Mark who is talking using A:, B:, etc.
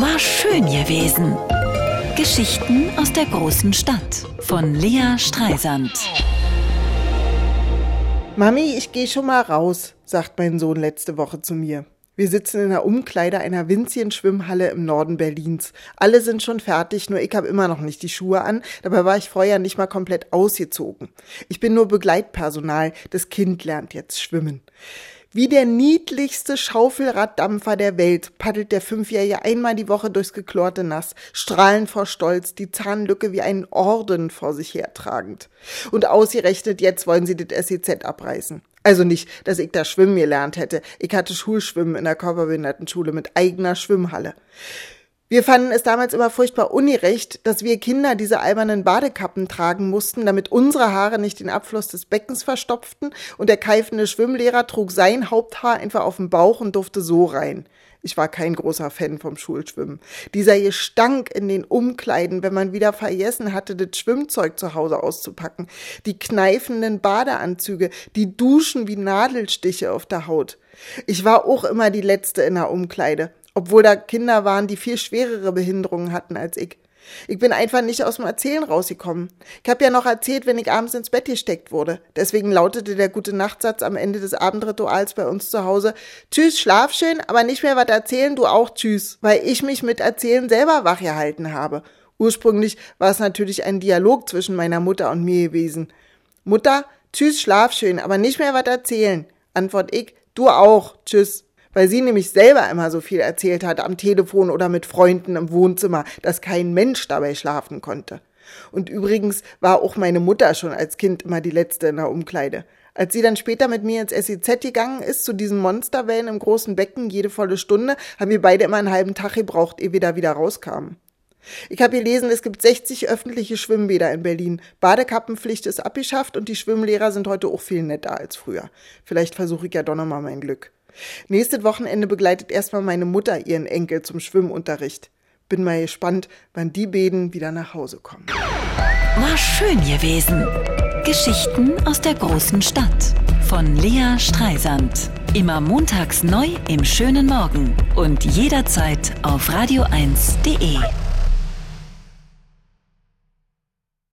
A: War schön gewesen. Geschichten aus der großen Stadt von Lea Streisand.
B: Mami, ich gehe schon mal raus, sagt mein Sohn letzte Woche zu mir. Wir sitzen in der Umkleide einer winzigen Schwimmhalle im Norden Berlins. Alle sind schon fertig, nur ich habe immer noch nicht die Schuhe an. Dabei war ich vorher nicht mal komplett ausgezogen. Ich bin nur Begleitpersonal. Das Kind lernt jetzt schwimmen. Wie der niedlichste Schaufelraddampfer der Welt paddelt der Fünfjährige einmal die Woche durchs geklorte Nass, strahlend vor Stolz, die Zahnlücke wie einen Orden vor sich hertragend. Und ausgerechnet jetzt wollen sie das SEZ abreißen. Also nicht, dass ich da schwimmen gelernt hätte. Ich hatte Schulschwimmen in der Körperbehindertenschule mit eigener Schwimmhalle. Wir fanden es damals immer furchtbar ungerecht, dass wir Kinder diese albernen Badekappen tragen mussten, damit unsere Haare nicht den Abfluss des Beckens verstopften und der keifende Schwimmlehrer trug sein Haupthaar einfach auf dem Bauch und durfte so rein. Ich war kein großer Fan vom Schulschwimmen. Dieser Gestank in den Umkleiden, wenn man wieder vergessen hatte, das Schwimmzeug zu Hause auszupacken. Die kneifenden Badeanzüge, die Duschen wie Nadelstiche auf der Haut. Ich war auch immer die Letzte in der Umkleide obwohl da Kinder waren, die viel schwerere Behinderungen hatten als ich. Ich bin einfach nicht aus dem Erzählen rausgekommen. Ich habe ja noch erzählt, wenn ich abends ins Bett gesteckt wurde. Deswegen lautete der gute Nachtsatz am Ende des Abendrituals bei uns zu Hause: Tschüss, schlaf schön, aber nicht mehr was erzählen, du auch tschüss, weil ich mich mit Erzählen selber wach gehalten habe. Ursprünglich war es natürlich ein Dialog zwischen meiner Mutter und mir gewesen. Mutter, tschüss, schlaf schön, aber nicht mehr was erzählen. Antwort ich, du auch, tschüss weil sie nämlich selber immer so viel erzählt hat am Telefon oder mit Freunden im Wohnzimmer, dass kein Mensch dabei schlafen konnte. Und übrigens war auch meine Mutter schon als Kind immer die Letzte in der Umkleide. Als sie dann später mit mir ins SEZ gegangen ist, zu diesen Monsterwellen im großen Becken, jede volle Stunde, haben wir beide immer einen halben Tag gebraucht, ehe wir da wieder rauskamen. Ich habe gelesen, es gibt 60 öffentliche Schwimmbäder in Berlin. Badekappenpflicht ist abgeschafft und die Schwimmlehrer sind heute auch viel netter als früher. Vielleicht versuche ich ja doch nochmal mein Glück. Nächstes Wochenende begleitet erstmal meine Mutter ihren Enkel zum Schwimmunterricht. Bin mal gespannt, wann die Bäden wieder nach Hause kommen.
A: War schön gewesen. Geschichten aus der großen Stadt von Lea Streisand. Immer montags neu im schönen Morgen und jederzeit auf radio1.de.